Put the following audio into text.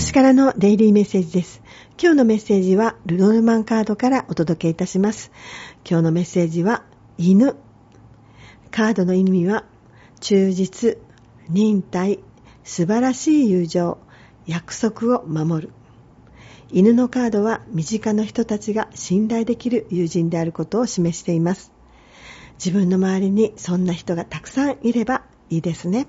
星からのデイリーメッセージです。今日のメッセージはルノルマンカードからお届けいたします。今日のメッセージは犬。カードの意味は忠実、忍耐、素晴らしい友情、約束を守る。犬のカードは身近な人たちが信頼できる友人であることを示しています。自分の周りにそんな人がたくさんいればいいですね。